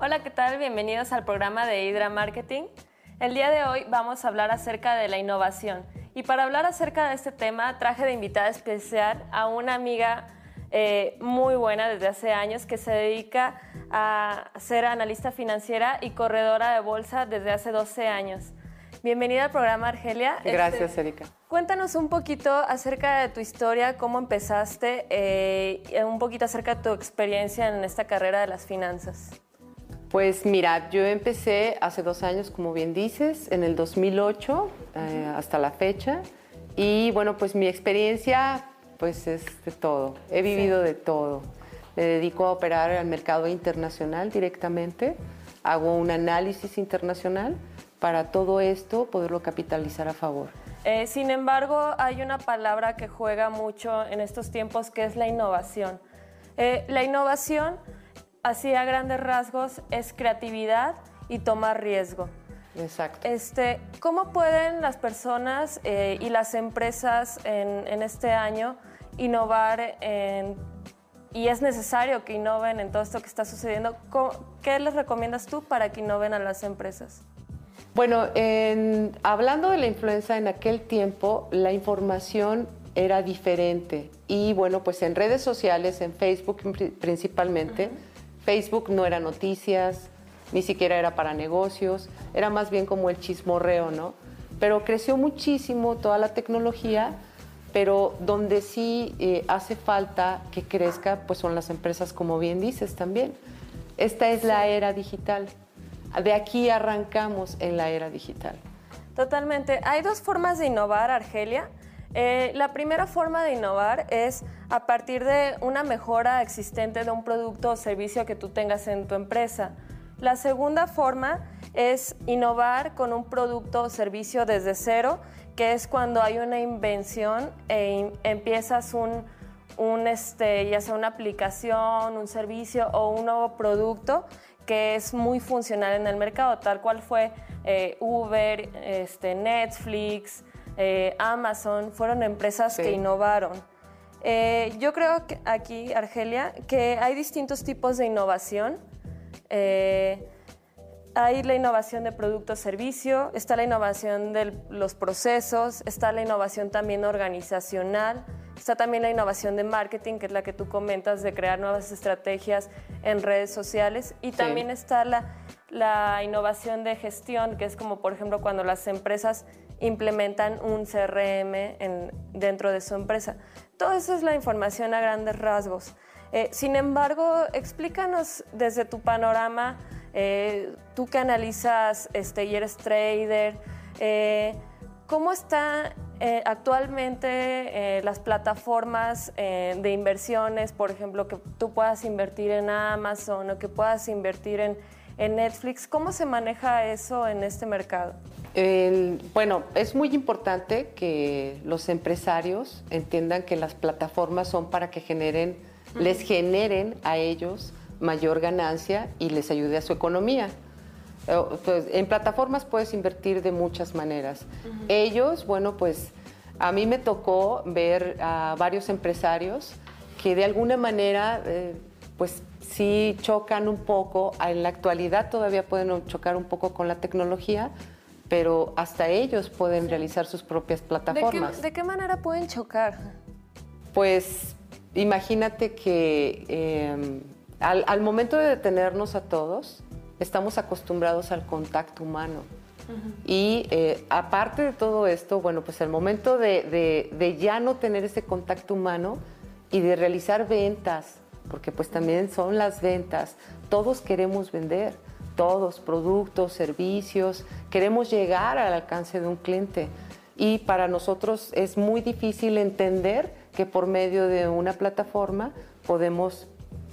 Hola, ¿qué tal? Bienvenidos al programa de Hydra Marketing. El día de hoy vamos a hablar acerca de la innovación. Y para hablar acerca de este tema, traje de invitada especial a una amiga eh, muy buena desde hace años que se dedica a ser analista financiera y corredora de bolsa desde hace 12 años. Bienvenida al programa, Argelia. Gracias, este, Erika. Cuéntanos un poquito acerca de tu historia, cómo empezaste, eh, un poquito acerca de tu experiencia en esta carrera de las finanzas. Pues mira, yo empecé hace dos años, como bien dices, en el 2008 eh, hasta la fecha. Y bueno, pues mi experiencia pues es de todo. He vivido de todo. Me dedico a operar al mercado internacional directamente. Hago un análisis internacional para todo esto poderlo capitalizar a favor. Eh, sin embargo, hay una palabra que juega mucho en estos tiempos que es la innovación. Eh, la innovación, así a grandes rasgos, es creatividad y tomar riesgo. Exacto. Este, ¿Cómo pueden las personas eh, y las empresas en, en este año innovar en, y es necesario que innoven en todo esto que está sucediendo? ¿Qué les recomiendas tú para que innoven a las empresas? Bueno, hablando de la influenza en aquel tiempo, la información era diferente. Y bueno, pues en redes sociales, en Facebook principalmente, Facebook no era noticias, ni siquiera era para negocios, era más bien como el chismorreo, ¿no? Pero creció muchísimo toda la tecnología, pero donde sí eh, hace falta que crezca, pues son las empresas, como bien dices también. Esta es la era digital. De aquí arrancamos en la era digital. Totalmente. Hay dos formas de innovar, Argelia. Eh, la primera forma de innovar es a partir de una mejora existente de un producto o servicio que tú tengas en tu empresa. La segunda forma es innovar con un producto o servicio desde cero, que es cuando hay una invención e empiezas un, un este, ya sea una aplicación, un servicio o un nuevo producto que es muy funcional en el mercado, tal cual fue eh, Uber, este, Netflix, eh, Amazon, fueron empresas que innovaron. Eh, yo creo que aquí, Argelia, que hay distintos tipos de innovación. hay la innovación de producto-servicio, está la innovación de los procesos, está la innovación también organizacional, Está también la innovación de marketing, que es la que tú comentas, de crear nuevas estrategias en redes sociales. Y también está la, la innovación de gestión, que es como, por ejemplo, cuando las empresas implementan un CRM en, dentro de su empresa. Todo eso es la información a grandes rasgos. Eh, sin embargo, explícanos desde tu panorama, eh, tú que analizas este, y eres trader, eh, ¿cómo está eh, actualmente las plataformas de inversiones, por ejemplo, que tú puedas invertir en Amazon o que puedas invertir en Netflix, ¿cómo se maneja eso en este mercado? Bueno, es muy importante que los empresarios entiendan que las plataformas son para que generen, les generen a ellos mayor ganancia y les ayude a su economía. Pues, en plataformas puedes invertir de muchas maneras. Ellos, bueno, pues a mí me tocó ver a varios empresarios que de alguna manera, eh, pues sí chocan un poco, en la actualidad todavía pueden chocar un poco con la tecnología, pero hasta ellos pueden realizar sus propias plataformas. ¿De qué, manera pueden chocar? Pues imagínate que em, al momento de detenernos a todos, estamos acostumbrados al contacto humano. Y eh, aparte de todo esto, bueno, pues el momento de, ya no tener ese contacto humano y de realizar ventas, porque pues también son las ventas, todos queremos vender, todos, productos, servicios, queremos llegar al alcance de un cliente. Y para nosotros es muy difícil entender que por medio de una plataforma podemos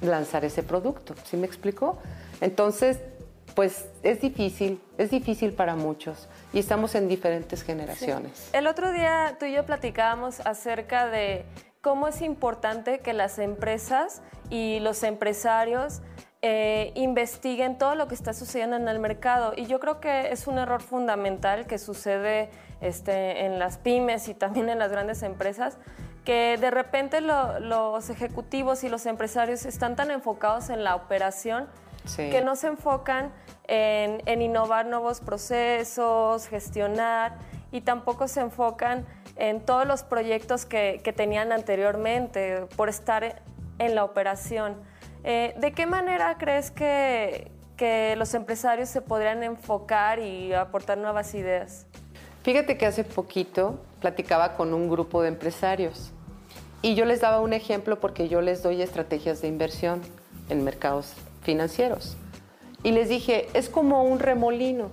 lanzar ese producto. ¿Sí me explicó? Entonces, pues es difícil, es difícil para muchos y estamos en diferentes generaciones. El otro día tú y yo platicábamos acerca de cómo es importante que las empresas y los empresarios eh, investiguen todo lo que está sucediendo en el mercado. Y yo creo que es un error fundamental que sucede este, en las pymes y también en las grandes empresas, que de repente los ejecutivos y los empresarios están tan enfocados en la operación que no se enfocan en, innovar nuevos procesos, gestionar y tampoco se enfocan en todos los proyectos que, tenían anteriormente por estar en la operación. Eh, ¿De qué manera crees que, que los empresarios se podrían enfocar y aportar nuevas ideas? Fíjate que hace poquito platicaba con un grupo de empresarios y yo les daba un ejemplo porque yo les doy estrategias de inversión en mercados financieros. Y les dije, es como un remolino.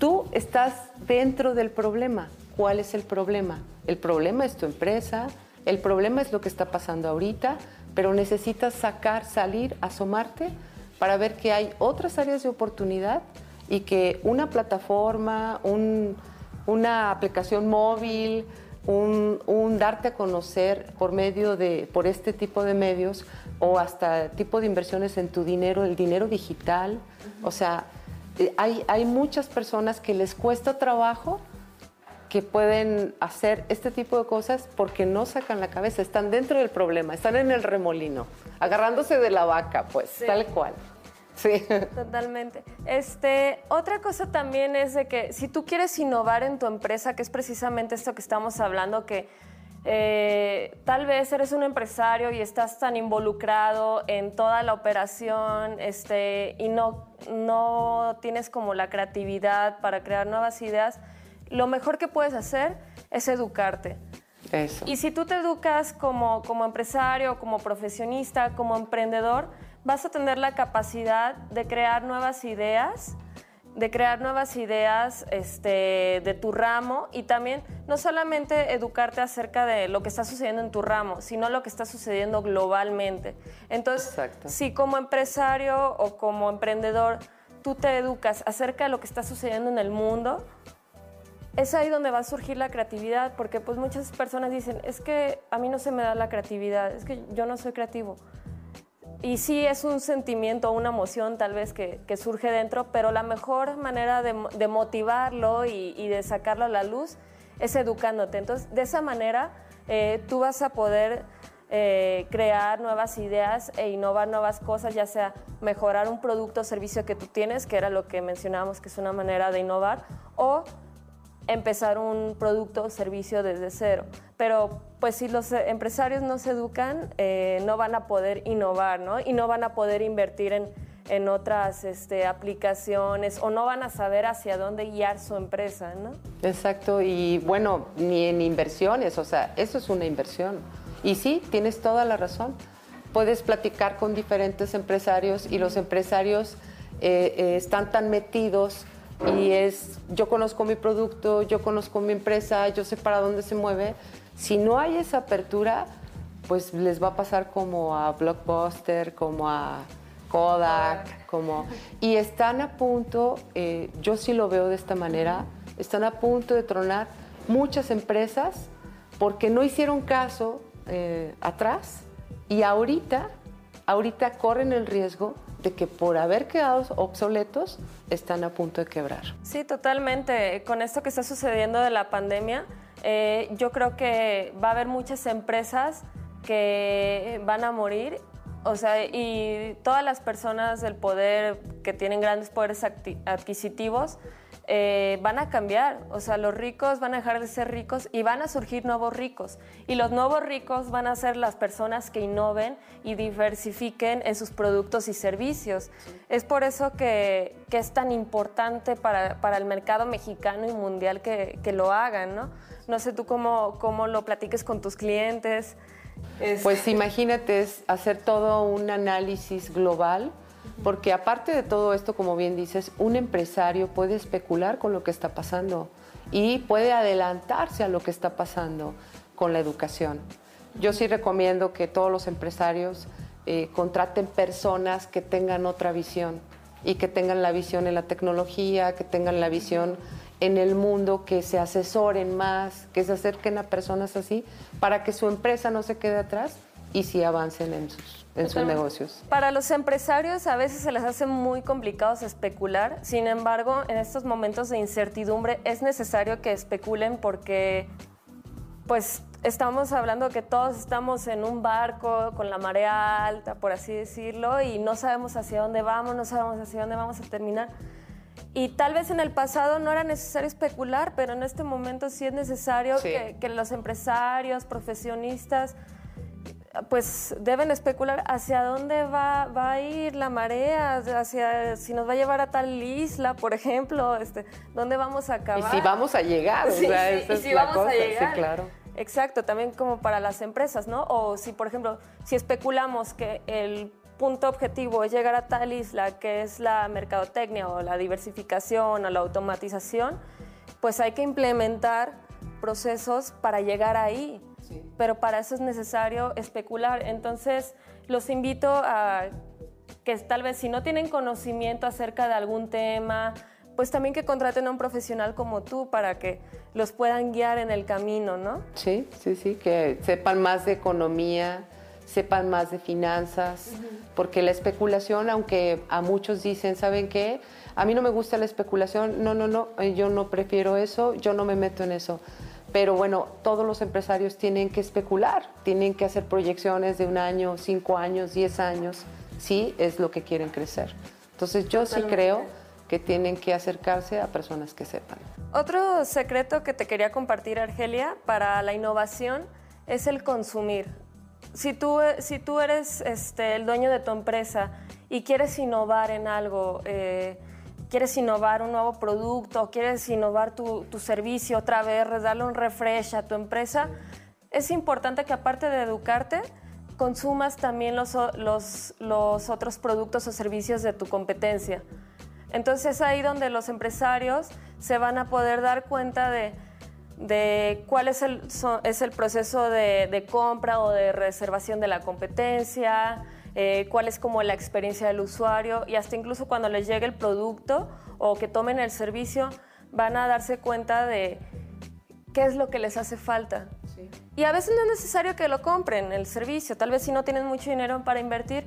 Tú estás dentro del problema. ¿Cuál es el problema? El problema es tu empresa, el problema es lo que está pasando ahorita, pero necesitas sacar, salir, asomarte para ver que hay otras áreas de oportunidad y que una plataforma, una aplicación móvil, un, darte a conocer por medio de, por este tipo de medios o hasta tipo de inversiones en tu dinero, el dinero digital. O sea, eh, hay, hay muchas personas que les cuesta trabajo que pueden hacer este tipo de cosas porque no sacan la cabeza, están dentro del problema, están en el remolino, agarrándose de la vaca, pues, tal cual. Sí. Totalmente. Este, otra cosa también es de que si tú quieres innovar en tu empresa, que es precisamente esto que estamos hablando, que eh, tal vez eres un empresario y estás tan involucrado en toda la operación este, y no, no tienes como la creatividad para crear nuevas ideas, lo mejor que puedes hacer es educarte. Eso. Y si tú te educas como, como empresario, como profesionista, como emprendedor, vas a tener la capacidad de crear nuevas ideas, de crear nuevas ideas este, de tu ramo y también no solamente educarte acerca de lo que está sucediendo en tu ramo, sino lo que está sucediendo globalmente. Entonces, si como empresario o como emprendedor tú te educas acerca de lo que está sucediendo en el mundo, es ahí donde va a surgir la creatividad, porque pues muchas personas dicen, es que a mí no se me da la creatividad, es que yo no soy creativo y sí es un sentimiento, una emoción tal vez que, surge dentro, pero la mejor manera de, motivarlo y, de sacarlo a la luz es educándote. Entonces, de esa manera eh, tú vas a poder eh, crear nuevas ideas e innovar nuevas cosas, ya sea mejorar un producto o servicio que tú tienes, que era lo que mencionábamos que es una manera de innovar, o empezar un producto o servicio desde cero. Pero pues si los empresarios no se educan, eh, no van a poder innovar, ¿no? Y no van a poder invertir en, en otras este, aplicaciones o no van a saber hacia dónde guiar su empresa, ¿no? Exacto, y bueno, ni en inversiones, o sea, eso es una inversión. Y sí, tienes toda la razón. Puedes platicar con diferentes empresarios y los empresarios eh, eh, están tan metidos y es, yo conozco mi producto, yo conozco mi empresa, yo sé para dónde se mueve. Si no hay esa apertura, pues les va a pasar como a Blockbuster, como a Kodak, como... Y están a punto, eh, yo sí lo veo de esta manera, están a punto de tronar muchas empresas porque no hicieron caso eh, atrás y ahorita, ahorita corren el riesgo de que por haber quedado obsoletos están a punto de quebrar. Sí, totalmente. Con esto que está sucediendo de la pandemia, eh, yo creo que va a haber muchas empresas que van a morir. O sea, y todas las personas del poder que tienen grandes poderes adquisitivos eh, van a cambiar. O sea, los ricos van a dejar de ser ricos y van a surgir nuevos ricos. Y los nuevos ricos van a ser las personas que innoven y diversifiquen en sus productos y servicios. Es por eso que, es tan importante para, el mercado mexicano y mundial que, lo hagan, ¿no? No sé tú cómo, cómo lo platiques con tus clientes. Pues imagínate hacer todo un análisis global porque aparte de todo esto, como bien dices, un empresario puede especular con lo que está pasando y puede adelantarse a lo que está pasando con la educación. Yo sí recomiendo que todos los empresarios eh, contraten personas que tengan otra visión y que tengan la visión en la tecnología, que tengan la visión en el mundo, que se asesoren más, que se acerquen a personas así, para que su empresa no se quede atrás y sí avancen en sus en sus negocios. Para los empresarios a veces se les hace muy complicado especular, sin embargo, en estos momentos de incertidumbre es necesario que especulen porque pues estamos hablando que todos estamos en un barco con la marea alta, por así decirlo, y no sabemos hacia dónde vamos, no sabemos hacia dónde vamos a terminar. Y tal vez en el pasado no era necesario especular, pero en este momento sí es necesario que, que, los empresarios, profesionistas, pues deben especular hacia dónde va, va, a ir la marea, hacia si nos va a llevar a tal isla, por ejemplo, este, dónde vamos a acabar. Y si vamos a llegar, sí, sí, y si vamos a llegar. Sí, claro. Exacto, también como para las empresas, ¿no? O si, por ejemplo, si especulamos que el punto objetivo es llegar a tal isla que es la mercadotecnia o la diversificación o la automatización, pues hay que implementar procesos para llegar ahí. Pero para eso es necesario especular. Entonces, los invito a que tal vez si no tienen conocimiento acerca de algún tema, pues también que contraten a un profesional como tú para que los puedan guiar en el camino, ¿no? Sí, sí, sí, que sepan más de economía, sepan más de finanzas, porque la especulación, aunque a muchos dicen, ¿saben qué? A mí no me gusta la especulación, no, no, no, eh, yo no prefiero eso, yo no me meto en eso. Pero bueno, todos los empresarios tienen que especular, tienen que hacer proyecciones de un año, cinco años, diez años, si es lo que quieren crecer. Entonces yo sí creo que tienen que acercarse a personas que sepan. Otro secreto que te quería compartir, Argelia, para la innovación es el consumir. Si tú, si tú eres este, el dueño de tu empresa y quieres innovar en algo, eh, quieres innovar un nuevo producto, quieres innovar tu, tu, servicio otra vez, darle un refresh a tu empresa, es importante que aparte de educarte, consumas también los, los, los otros productos o servicios de tu competencia. Entonces es ahí donde los empresarios se van a poder dar cuenta de, cuál es el, es el proceso de, compra o de reservación de la competencia, eh, cuál es como la experiencia del usuario y hasta incluso cuando les llegue el producto o que tomen el servicio van a darse cuenta de qué es lo que les hace falta. Y a veces no es necesario que lo compren el servicio, tal vez si no tienen mucho dinero para invertir,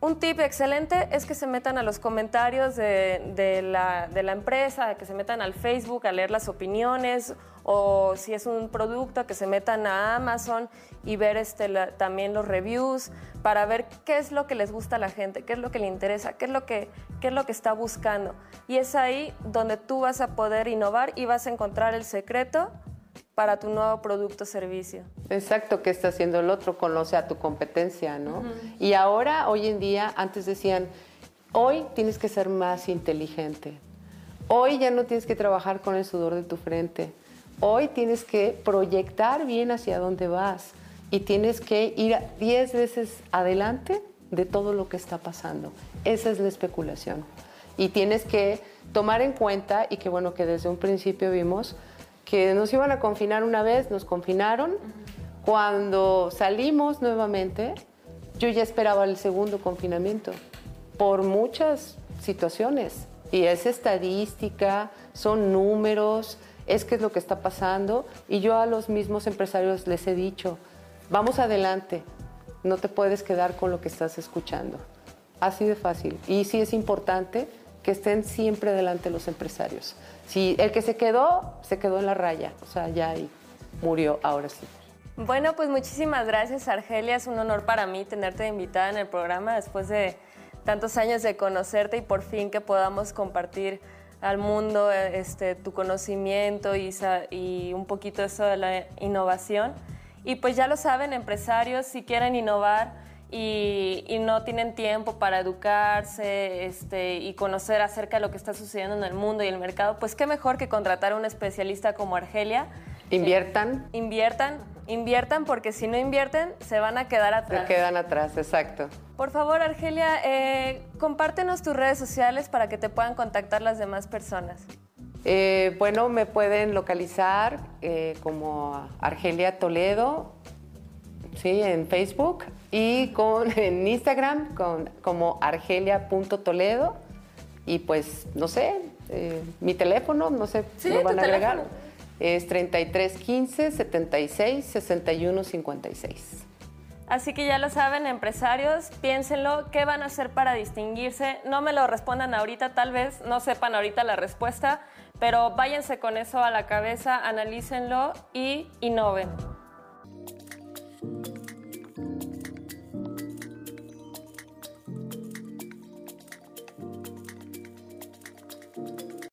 un tip excelente es que se metan a los comentarios de, la, empresa, que se metan al Facebook a leer las opiniones o si es un producto que se metan a Amazon y ver este, también los reviews para ver qué es lo que les gusta a la gente, qué es lo que le interesa, qué es lo que, qué es lo que está buscando. Y es ahí donde tú vas a poder innovar y vas a encontrar el secreto para tu nuevo producto o servicio. Exacto, ¿qué está haciendo el otro? Conoce a tu competencia, ¿no? Y ahora, hoy en día, antes decían, hoy tienes que ser más inteligente. Hoy ya no tienes que trabajar con el sudor de tu frente. Hoy tienes que proyectar bien hacia dónde vas y tienes que ir 10 veces adelante de todo lo que está pasando. Esa es la especulación. Y tienes que tomar en cuenta, y que bueno, que desde un principio vimos, que nos iban a confinar una vez, nos confinaron. Cuando salimos nuevamente, yo ya esperaba el segundo confinamiento por muchas situaciones. Y es estadística, son números, es que es lo que está pasando. Y yo a los mismos empresarios les he dicho, vamos adelante, no te puedes quedar con lo que estás escuchando. Así de fácil. Y sí es importante que estén siempre delante los empresarios. Si el que se quedó, se quedó en la raya, o sea, ya ahí murió, ahora sí. Bueno, pues muchísimas gracias, Argelia. Es un honor para mí tenerte invitada en el programa después de tantos años de conocerte y por fin que podamos compartir al mundo este, tu conocimiento y, y un poquito eso de la innovación. Y pues ya lo saben, empresarios, si quieren innovar, y, no tienen tiempo para educarse este, y conocer acerca de lo que está sucediendo en el mundo y el mercado, pues qué mejor que contratar a un especialista como Argelia. Inviertan. Eh, inviertan, inviertan porque si no invierten se van a quedar atrás. Se quedan atrás, exacto. Por favor, Argelia, eh, compártenos tus redes sociales para que te puedan contactar las demás personas. Eh, bueno, me pueden localizar como Argelia Toledo, sí, en Facebook y con, en Instagram con, como argelia.toledo. Y pues, no sé, eh, mi teléfono, no sé, si lo van a agregar. Es 3315 76 61 56. Así que ya lo saben, empresarios, piénsenlo, ¿qué van a hacer para distinguirse? No me lo respondan ahorita, tal vez no sepan ahorita la respuesta, pero váyanse con eso a la cabeza, analícenlo y innoven.